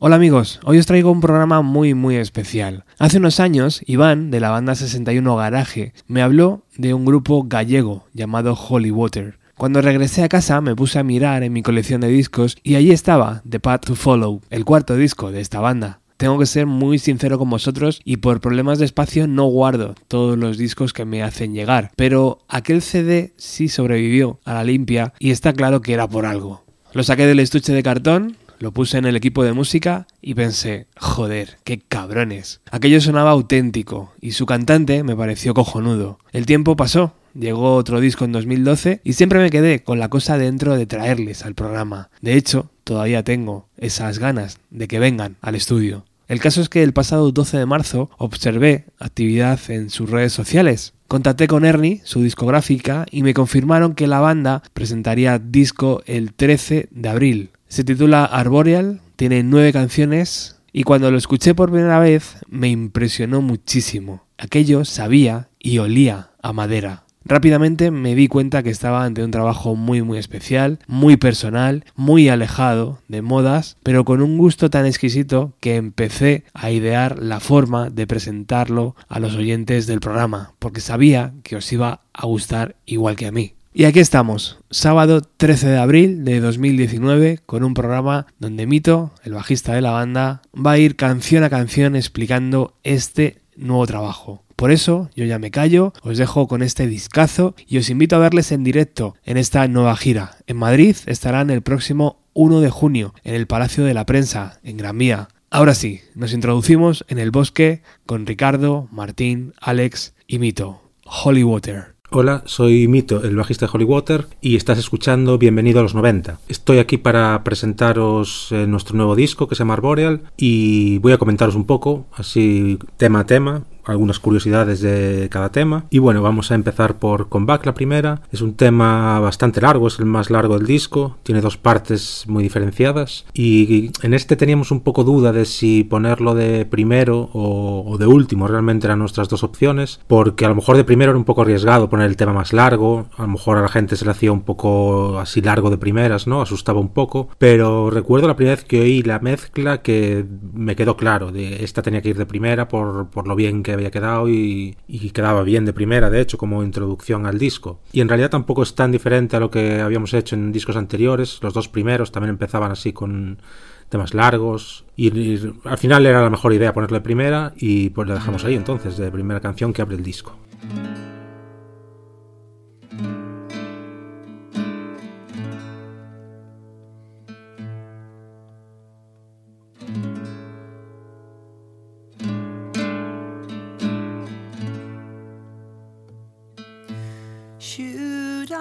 Hola amigos, hoy os traigo un programa muy muy especial. Hace unos años, Iván, de la banda 61 Garaje, me habló de un grupo gallego llamado Holy Water. Cuando regresé a casa me puse a mirar en mi colección de discos y allí estaba The Path to Follow, el cuarto disco de esta banda. Tengo que ser muy sincero con vosotros y por problemas de espacio no guardo todos los discos que me hacen llegar, pero aquel CD sí sobrevivió a la limpia y está claro que era por algo. Lo saqué del estuche de cartón, lo puse en el equipo de música y pensé, joder, qué cabrones. Aquello sonaba auténtico y su cantante me pareció cojonudo. El tiempo pasó, llegó otro disco en 2012 y siempre me quedé con la cosa dentro de traerles al programa. De hecho, todavía tengo esas ganas de que vengan al estudio. El caso es que el pasado 12 de marzo observé actividad en sus redes sociales. Contacté con Ernie, su discográfica, y me confirmaron que la banda presentaría disco el 13 de abril. Se titula Arboreal, tiene nueve canciones y cuando lo escuché por primera vez me impresionó muchísimo. Aquello sabía y olía a madera. Rápidamente me di cuenta que estaba ante un trabajo muy muy especial, muy personal, muy alejado de modas, pero con un gusto tan exquisito que empecé a idear la forma de presentarlo a los oyentes del programa, porque sabía que os iba a gustar igual que a mí. Y aquí estamos, sábado 13 de abril de 2019, con un programa donde Mito, el bajista de la banda, va a ir canción a canción explicando este nuevo trabajo. Por eso yo ya me callo, os dejo con este discazo y os invito a verles en directo en esta nueva gira. En Madrid estarán el próximo 1 de junio en el Palacio de la Prensa, en Gran Vía. Ahora sí, nos introducimos en el bosque con Ricardo, Martín, Alex y Mito. Holy Water. Hola, soy Mito, el bajista de Holy Water, y estás escuchando Bienvenido a los 90. Estoy aquí para presentaros eh, nuestro nuevo disco que se llama Arboreal y voy a comentaros un poco, así tema a tema, algunas curiosidades de cada tema. Y bueno, vamos a empezar por Comeback, la primera. Es un tema bastante largo, es el más largo del disco, tiene dos partes muy diferenciadas. Y en este teníamos un poco duda de si ponerlo de primero o, de último, realmente eran nuestras dos opciones, porque a lo mejor de primero era un poco arriesgado poner el tema más largo, a lo mejor a la gente se le hacía un poco así largo de primeras, ¿no? Asustaba un poco, pero recuerdo la primera vez que oí la mezcla que me quedó claro, de esta tenía que ir de primera por, por lo bien que había quedado y, quedaba bien de primera, de hecho, como introducción al disco. Y en realidad tampoco es tan diferente a lo que habíamos hecho en discos anteriores. Los dos primeros también empezaban así con temas largos y, al final era la mejor idea ponerle primera y pues le dejamos ahí entonces de primera canción que abre el disco.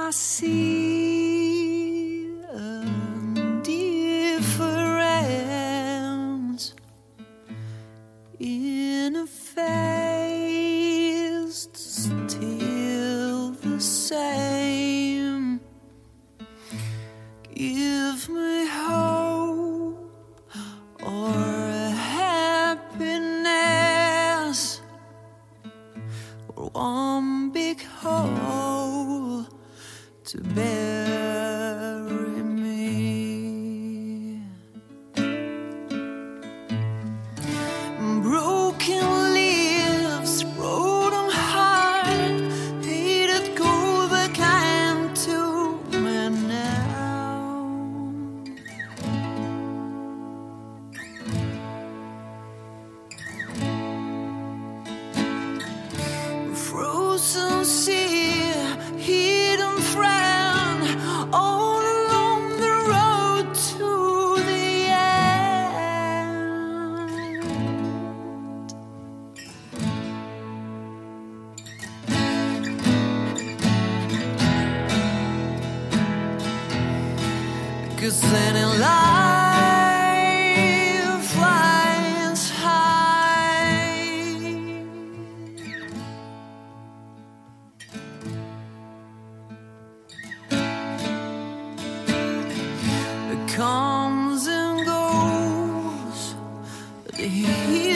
I see. here.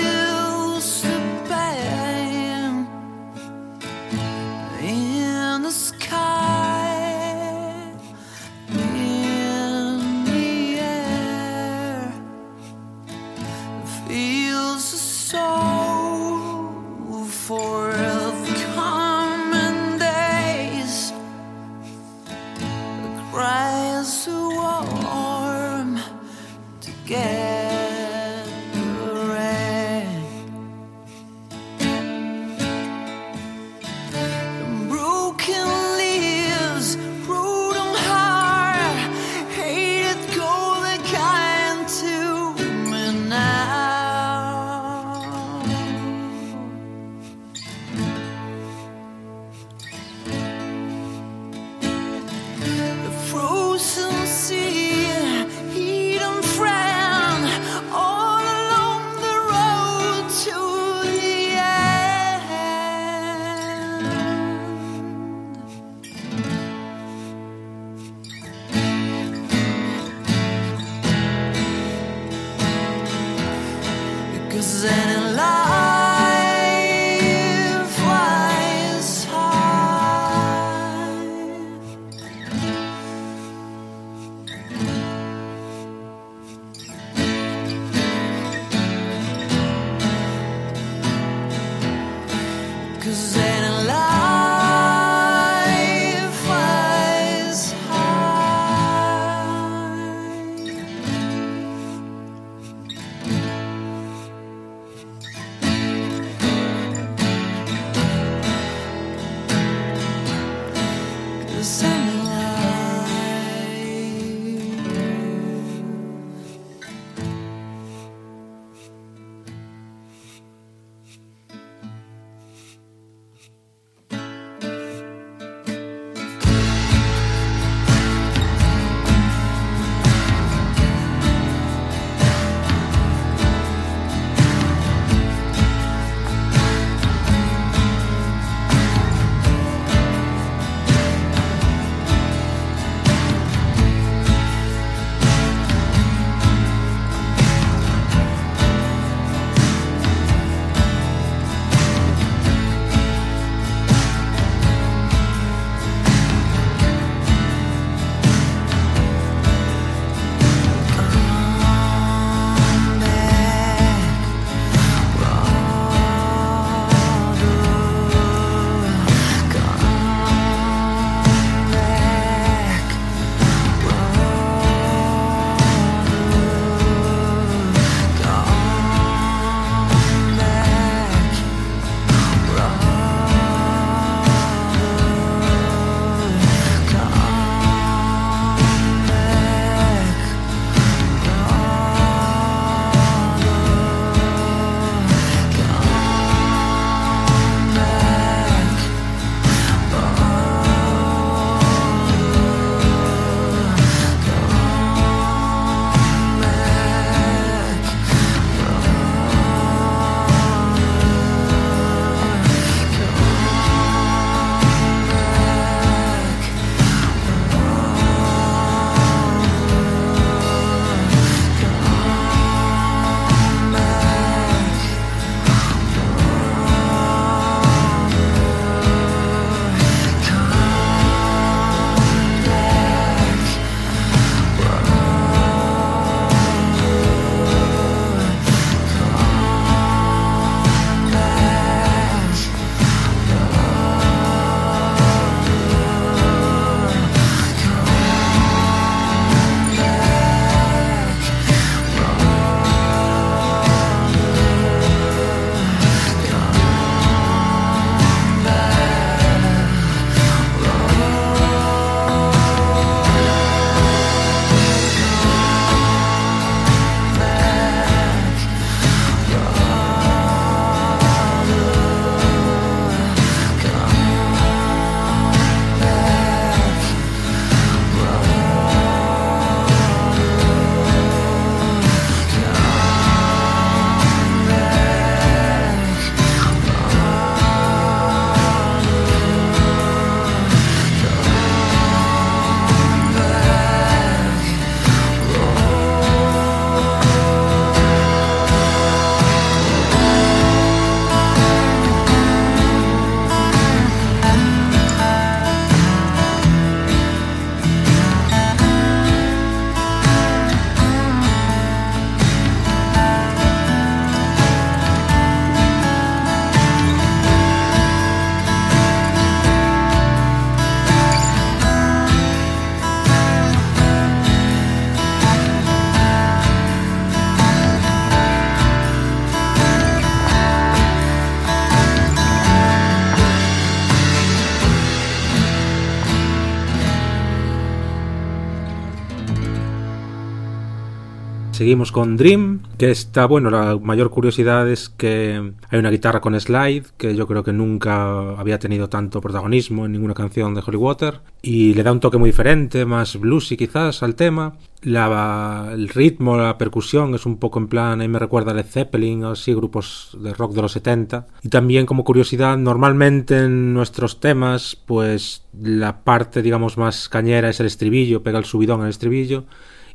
Seguimos con Dream, que está, bueno, la mayor curiosidad es que hay una guitarra con slide, que yo creo que nunca había tenido tanto protagonismo en ninguna canción de Holy Water, y le da un toque muy diferente, más bluesy quizás al tema. El ritmo, la percusión es un poco en plan, ahí me recuerda a Led Zeppelin, así, grupos de rock de los 70. Y también como curiosidad, normalmente en nuestros temas, pues la parte, digamos, más cañera es el estribillo, pega el subidón el estribillo,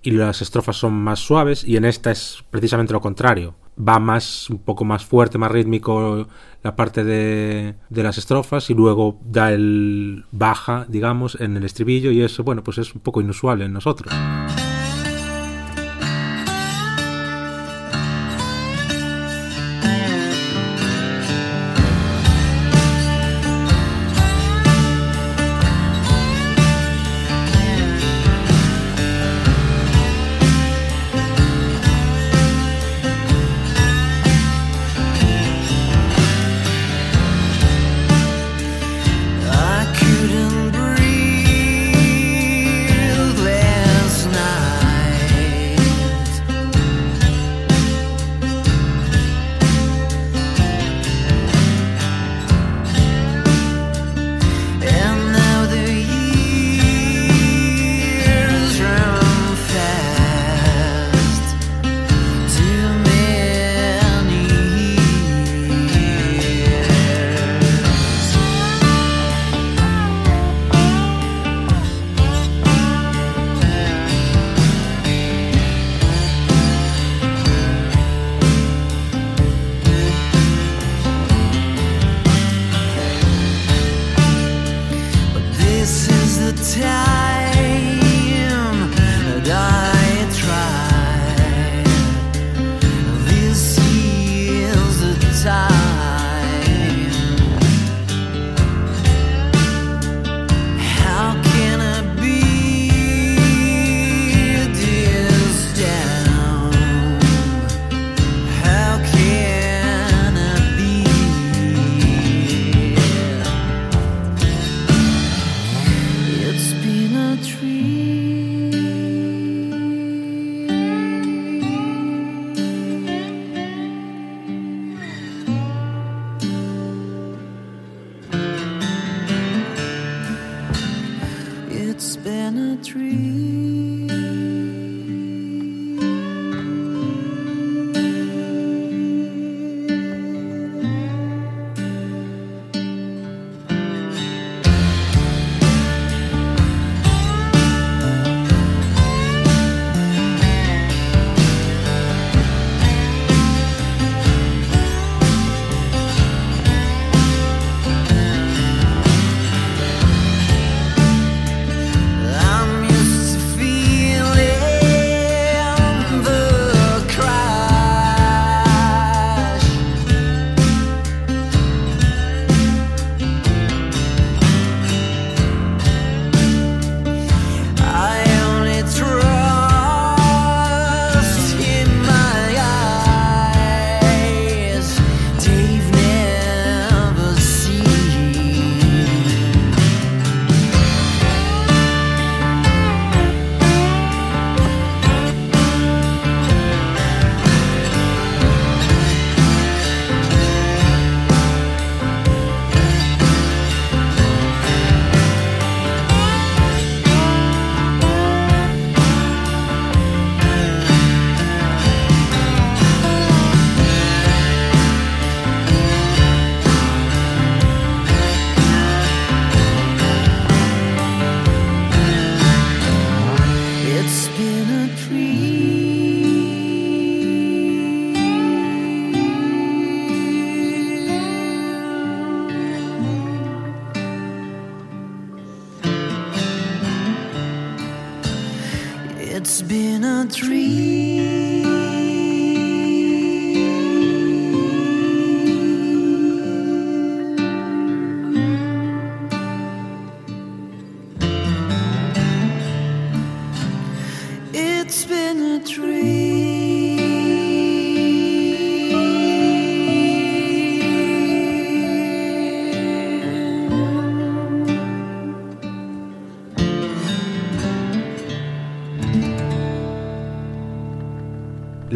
y las estrofas son más suaves y en esta es precisamente lo contrario. Va más, un poco más fuerte, más rítmico la parte de, de las estrofas y luego da el baja, digamos, en el estribillo y eso, bueno, pues es un poco inusual en nosotros.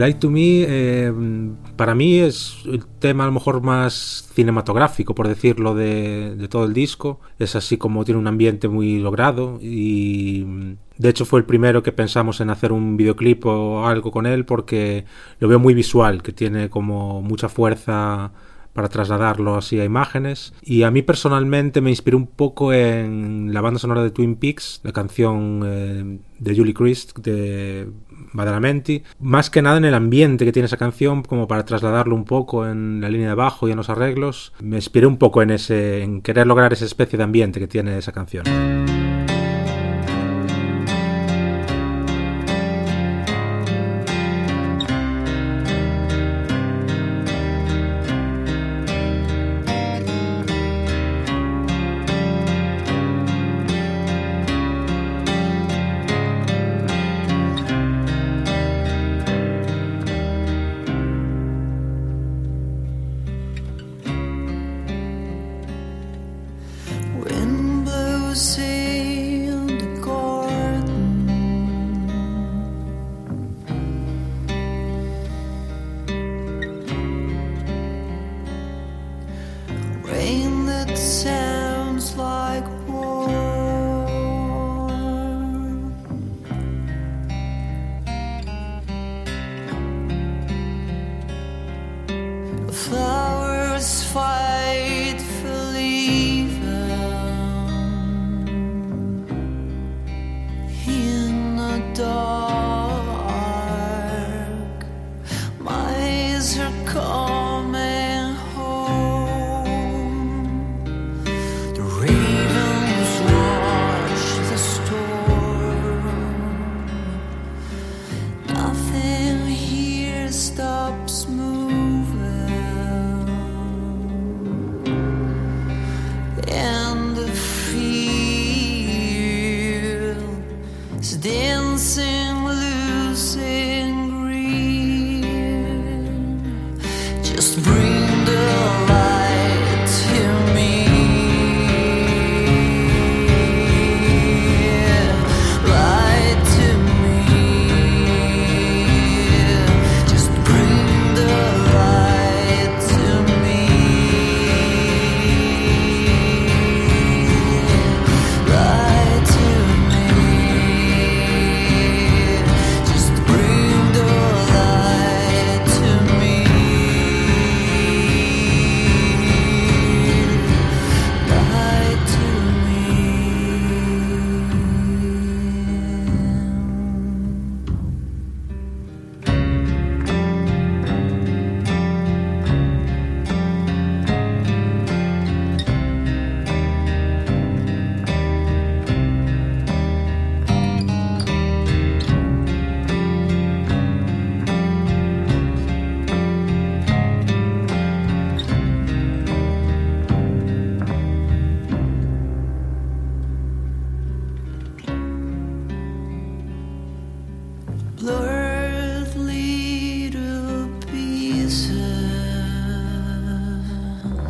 Light to Me eh, para mí es el tema a lo mejor más cinematográfico, por decirlo, de, de, todo el disco. Es así como tiene un ambiente muy logrado y de hecho fue el primero que pensamos en hacer un videoclip o algo con él porque lo veo muy visual, que tiene como mucha fuerza para trasladarlo así a imágenes. Y a mí personalmente me inspiró un poco en la banda sonora de Twin Peaks, la canción eh, de Julie Christ de Badalamenti, más que nada en el ambiente que tiene esa canción, como para trasladarlo un poco en la línea de bajo y en los arreglos. Me inspiré un poco en ese, en querer lograr esa especie de ambiente que tiene esa canción. stars.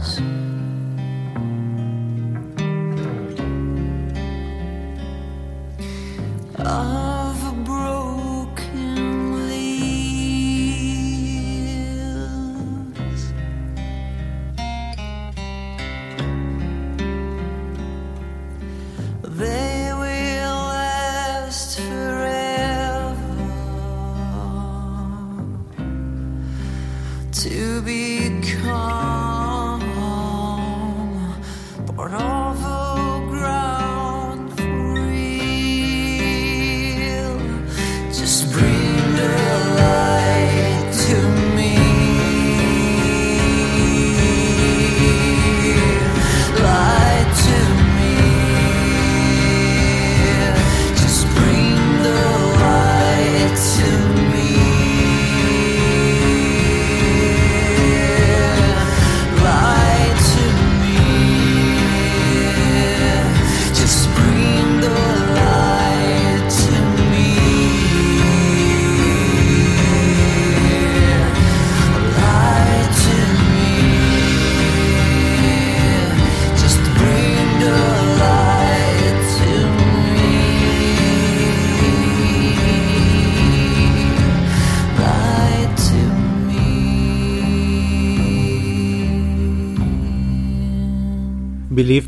eyes.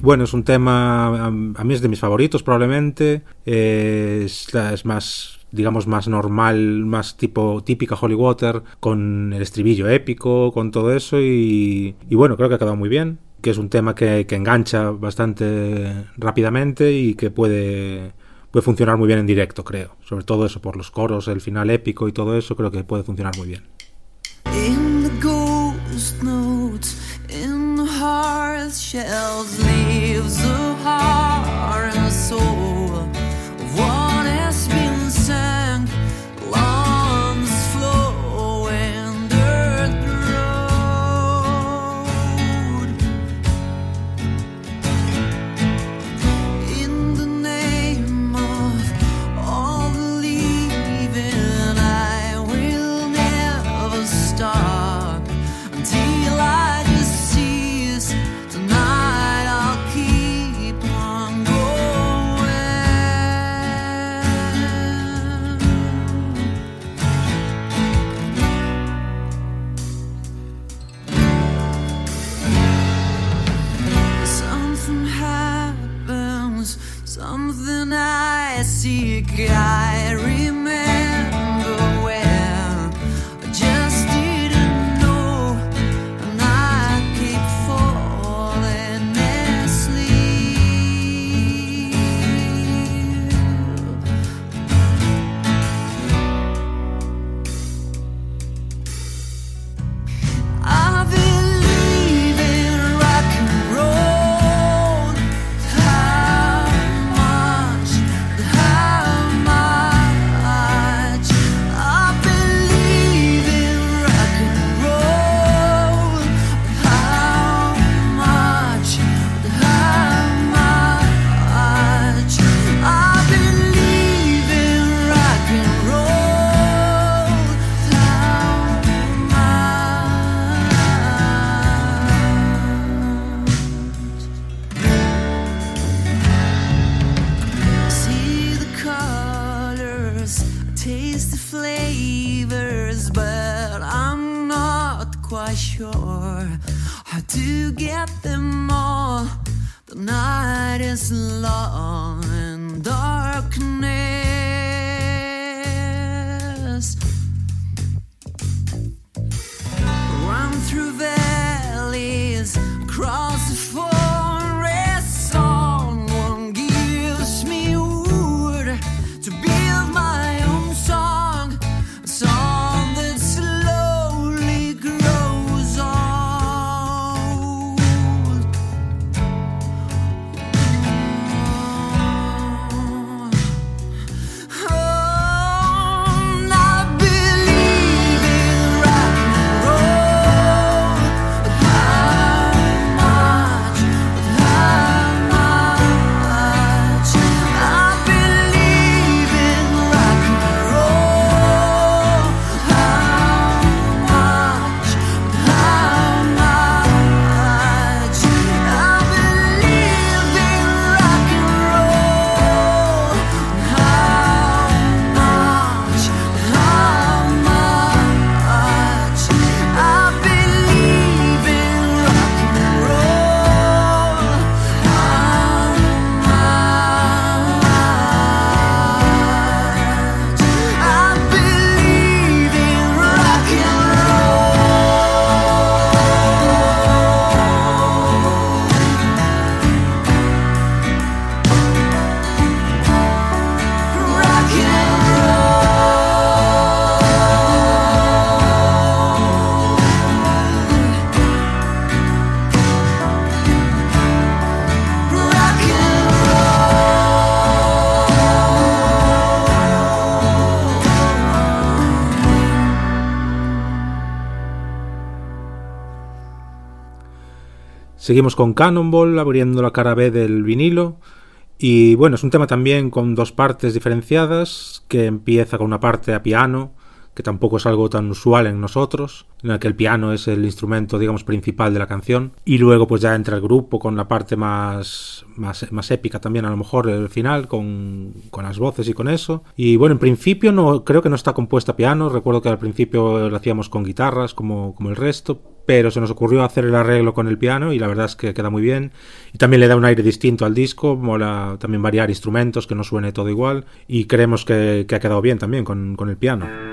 Bueno, es un tema, a mí es de mis favoritos probablemente, es, es más digamos más normal, más tipo típica Holy Water, con el estribillo épico, con todo eso y, y bueno, creo que ha quedado muy bien, que es un tema que, que engancha bastante rápidamente y que puede puede funcionar muy bien en directo, creo. Sobre todo eso, por los coros, el final épico y todo eso, creo que puede funcionar muy bien. Shells. lean. sky. Seguimos con Cannonball abriendo la cara B del vinilo. Y bueno, es un tema también con dos partes diferenciadas, que empieza con una parte a piano, que tampoco es algo tan usual en nosotros, en el que el piano es el instrumento, digamos, principal de la canción, y luego pues ya entra el grupo con la parte más, más, más épica también, a lo mejor el final, con, con, las voces y con eso. Y bueno, en principio no creo que no está compuesta a piano, recuerdo que al principio lo hacíamos con guitarras, como, como el resto, pero se nos ocurrió hacer el arreglo con el piano y la verdad es que queda muy bien. Y también le da un aire distinto al disco, mola también variar instrumentos, que no suene todo igual y creemos que, ha quedado bien también con, con el piano.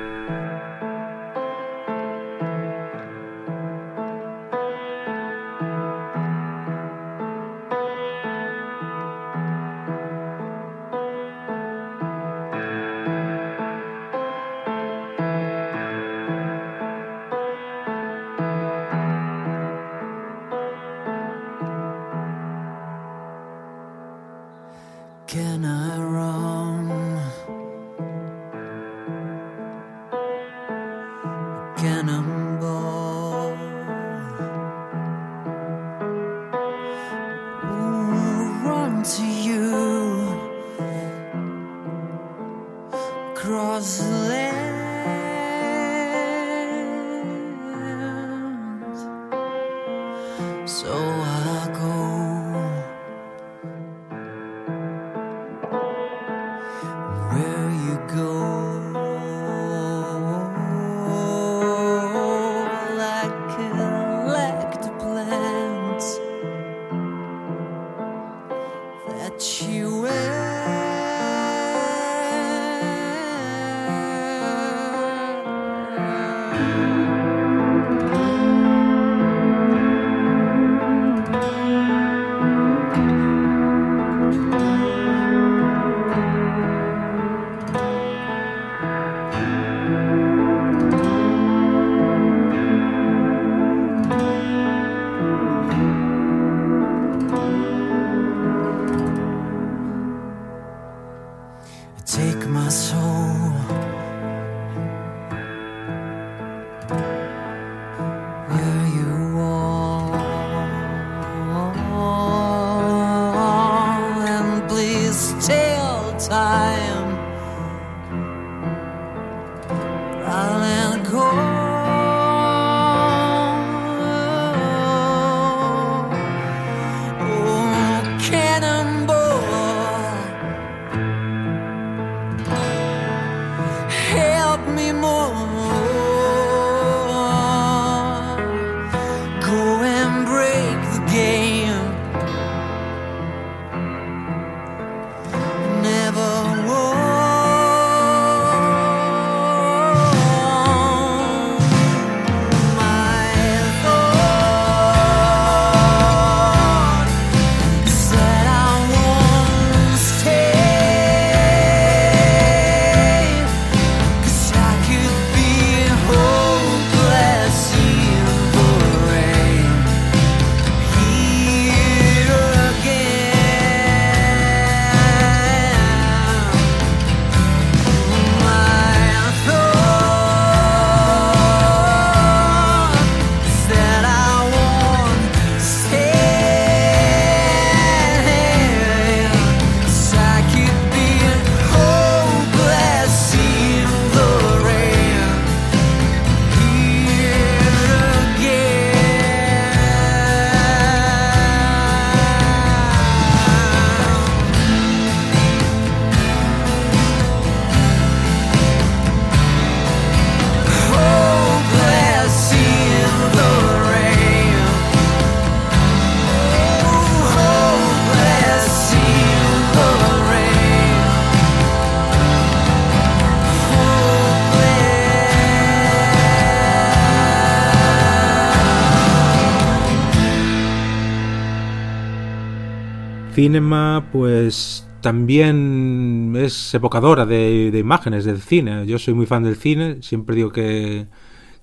Cinema, pues también es evocadora de, imágenes del cine. Yo soy muy fan del cine, siempre digo que,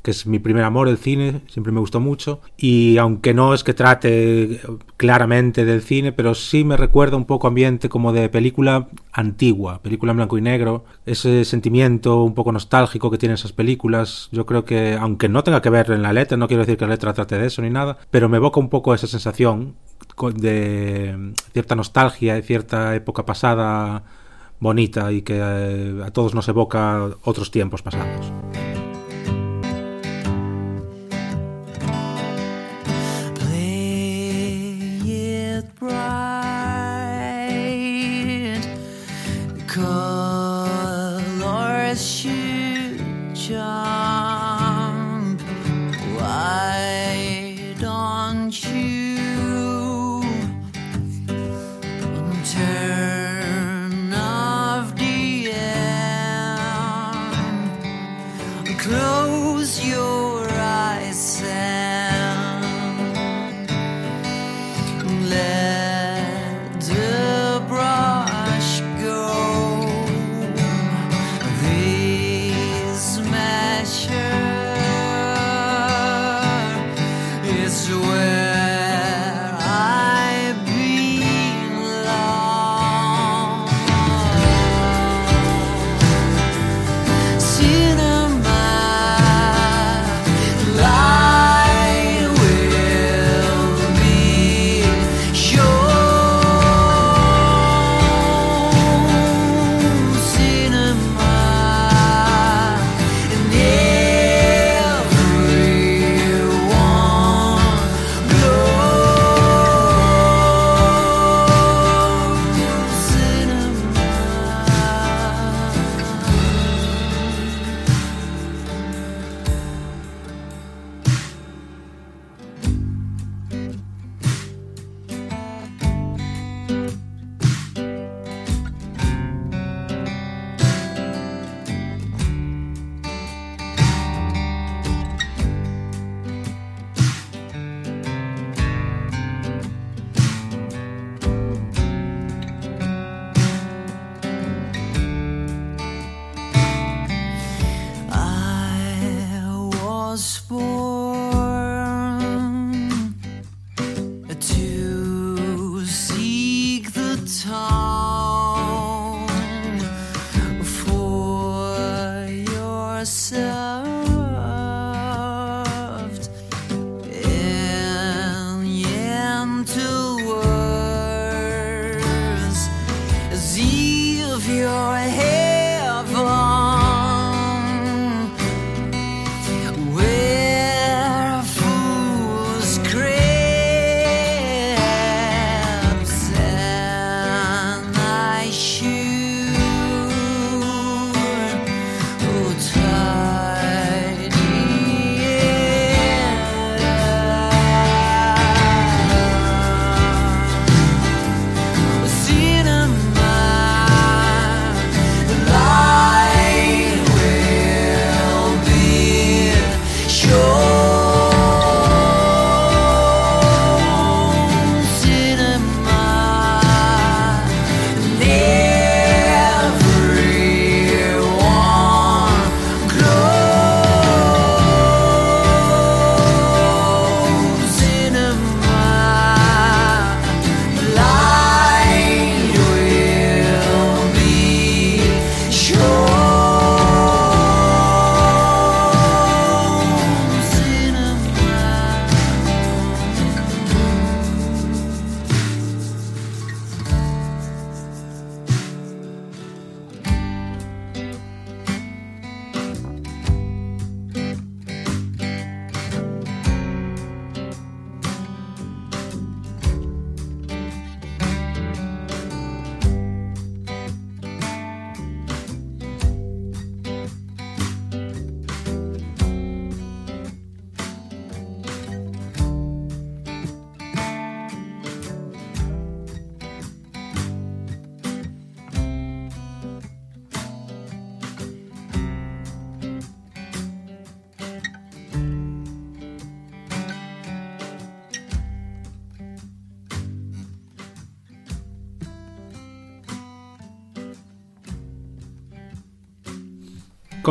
que, es mi primer amor el cine, siempre me gustó mucho. Y aunque no es que trate claramente del cine, pero sí me recuerda un poco ambiente como de película antigua, película en blanco y negro. Ese sentimiento un poco nostálgico que tienen esas películas, yo creo que, aunque no tenga que ver en la letra, no quiero decir que la letra trate de eso ni nada, pero me evoca un poco esa sensación de cierta nostalgia y cierta época pasada bonita y que eh, a todos nos evoca otros tiempos pasados.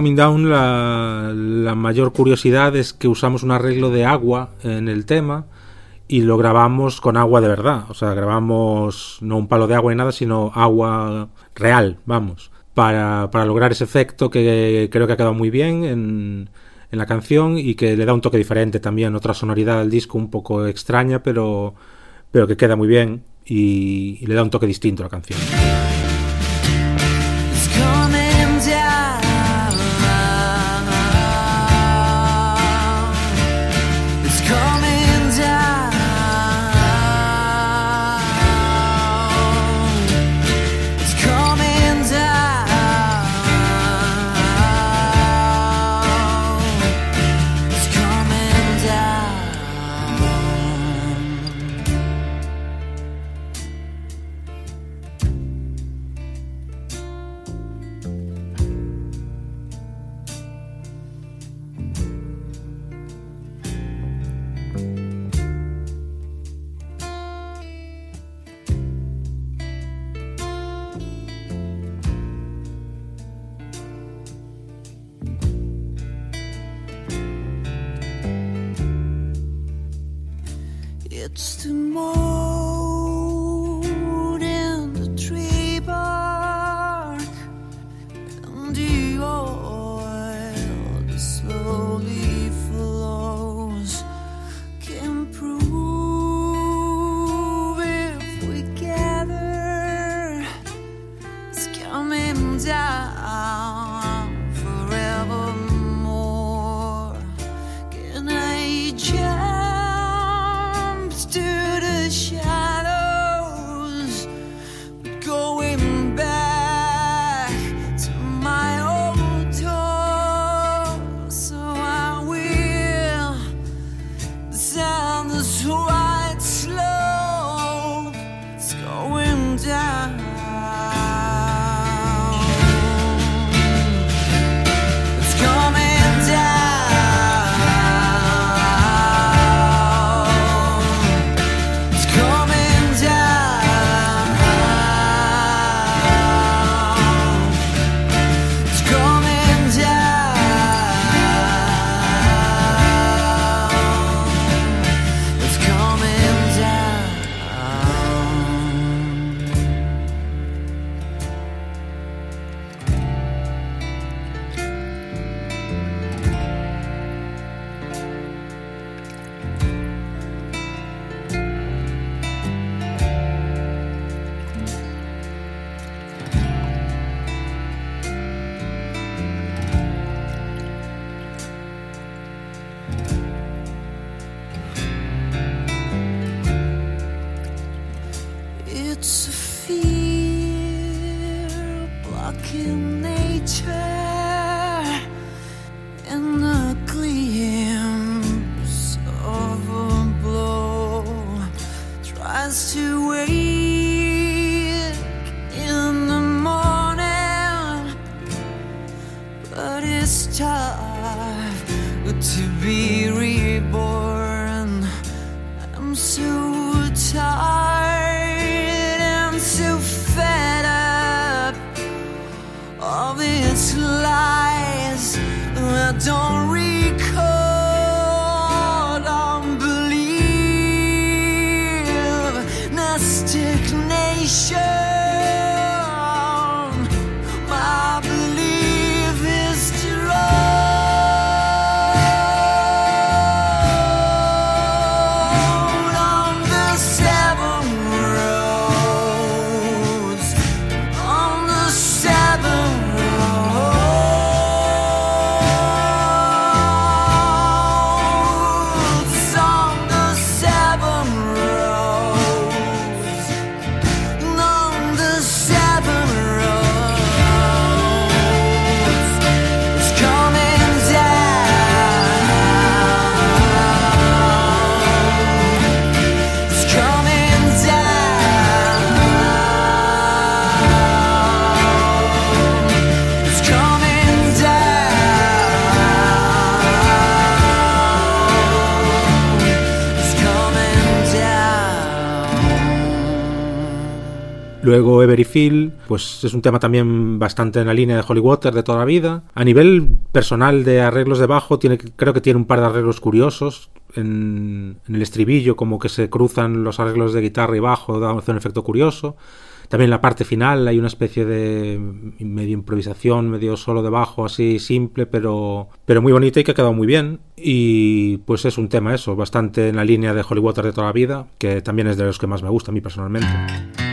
Coming Down la, mayor curiosidad es que usamos un arreglo de agua en el tema y lo grabamos con agua de verdad. O sea, grabamos no un palo de agua ni nada, sino agua real, vamos. Para, para lograr ese efecto que creo que ha quedado muy bien en, en la canción y que le da un toque diferente también, otra sonoridad al disco un poco extraña, pero, pero que queda muy bien y, y le da un toque distinto a la canción. Luego Every pues es un tema también bastante en la línea de Holy Water de toda la vida. A nivel personal de arreglos de bajo, creo que tiene un par de arreglos curiosos. En, el estribillo, como que se cruzan los arreglos de guitarra y bajo, da un efecto curioso. También la parte final hay una especie de medio improvisación, medio solo de bajo, así simple, pero, pero muy bonita y que ha quedado muy bien. Y pues es un tema eso, bastante en la línea de Water de toda la vida, que también es de los que más me gusta a mí personalmente.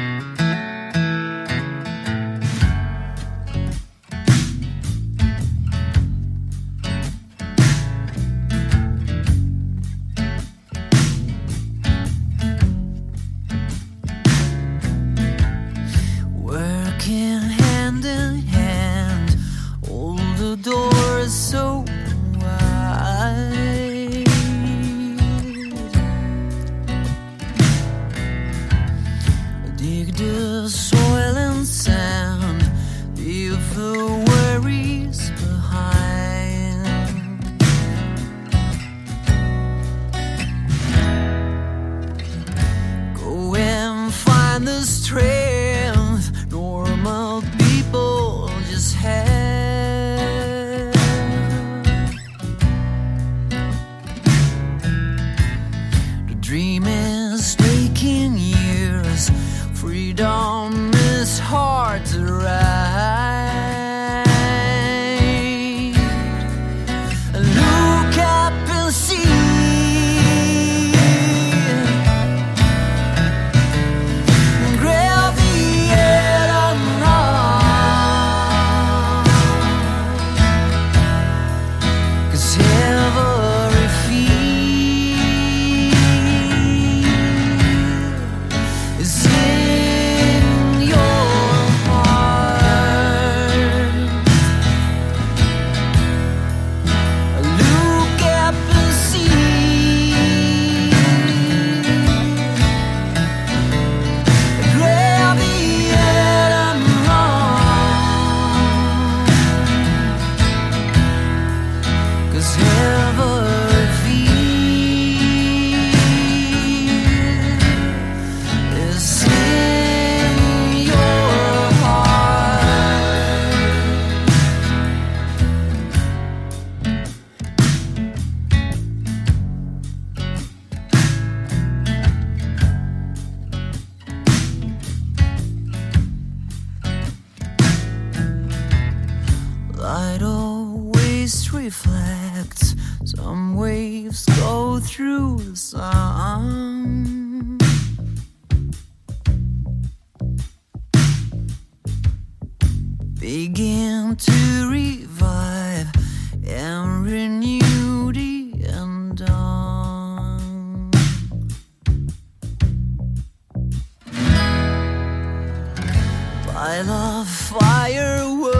I love firewood,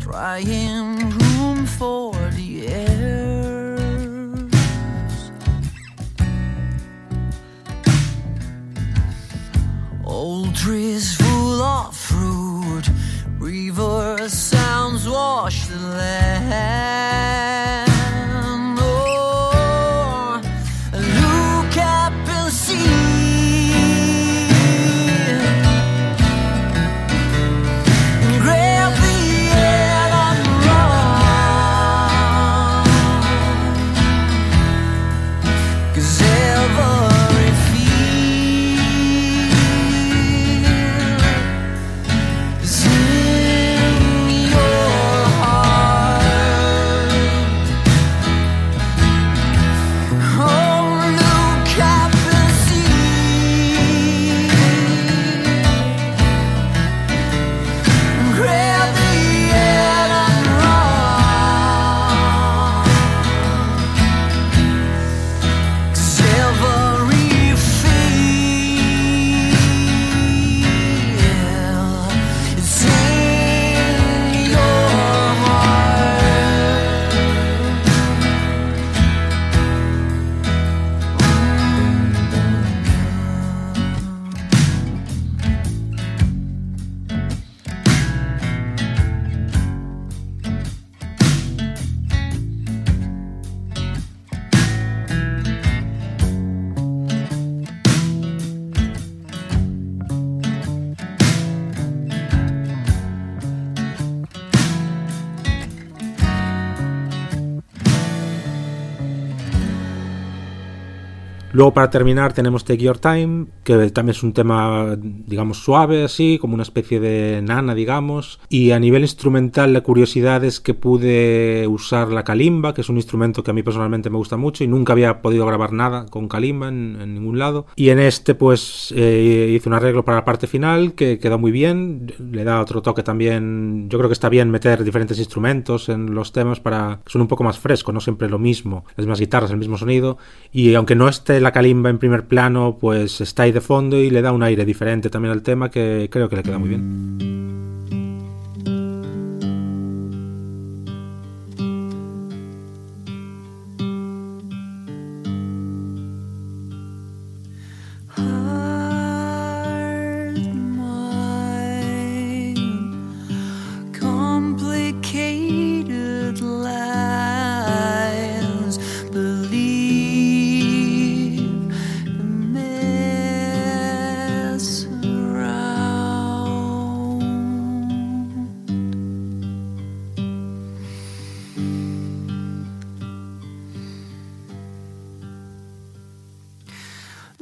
trying. Luego, para terminar, tenemos Take Your Time, que también es un tema, digamos, suave, así, como una especie de nana, digamos. Y a nivel instrumental, la curiosidad es que pude usar la kalimba, que es un instrumento que a mí personalmente me gusta mucho y nunca había podido grabar nada con kalimba en, en ningún lado. Y en este, pues, eh, hice un arreglo para la parte final que quedó muy bien. Le da otro toque también. Yo creo que está bien meter diferentes instrumentos en los temas para que suene un poco más fresco, no siempre lo mismo. Las mismas guitarras, el mismo sonido. Y aunque no esté la kalimba en primer plano, pues está ahí de fondo y le da un aire diferente también al tema que creo que le queda muy bien.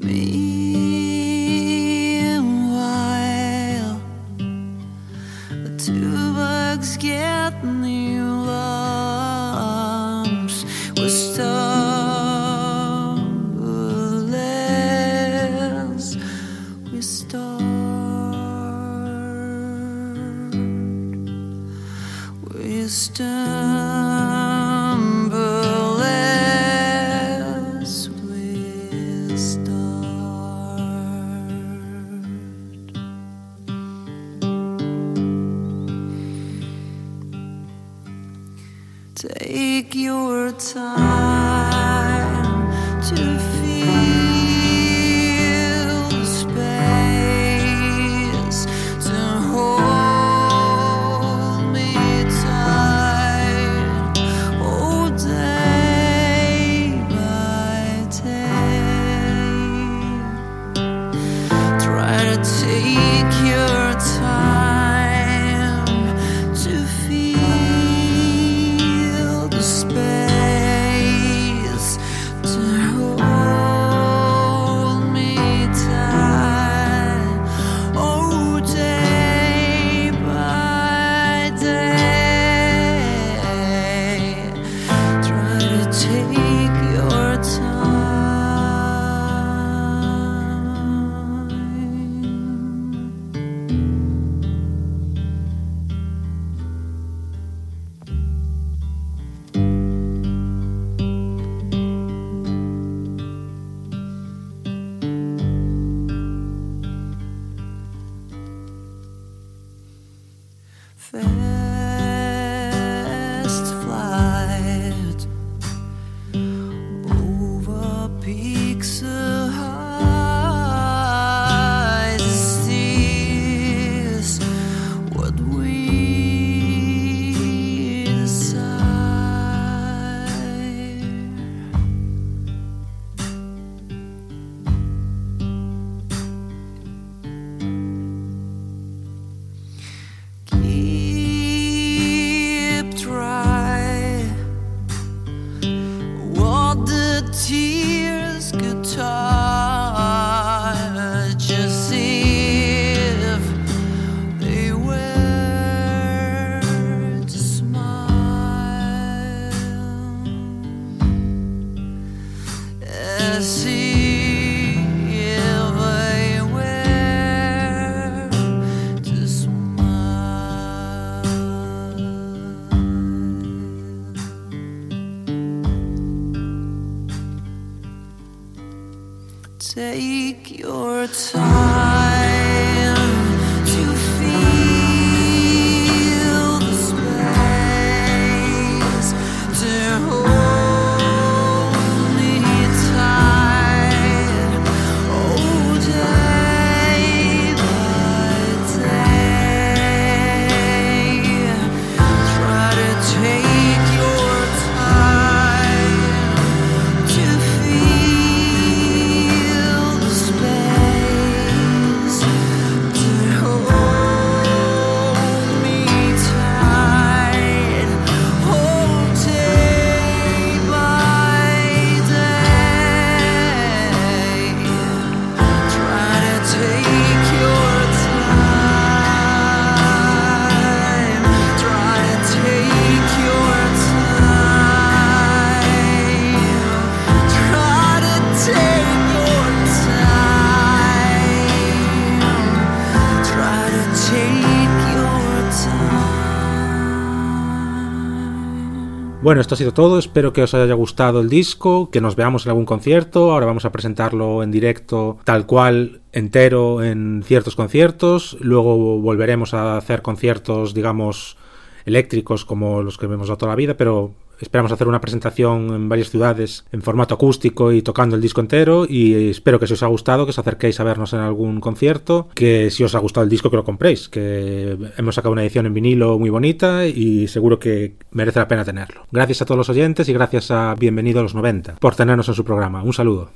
me. Esto ha sido todo. Espero que os haya gustado el disco, que nos veamos en algún concierto. Ahora vamos a presentarlo en directo, tal cual, entero, en ciertos conciertos. Luego volveremos a hacer conciertos, digamos, eléctricos como los que vemos toda la vida, pero esperamos hacer una presentación en varias ciudades en formato acústico y tocando el disco entero y espero que si os ha gustado que os acerquéis a vernos en algún concierto, que si os ha gustado el disco que lo compréis, que hemos sacado una edición en vinilo muy bonita y seguro que merece la pena tenerlo. Gracias a todos los oyentes y gracias a Bienvenido a los 90 por tenernos en su programa. Un saludo.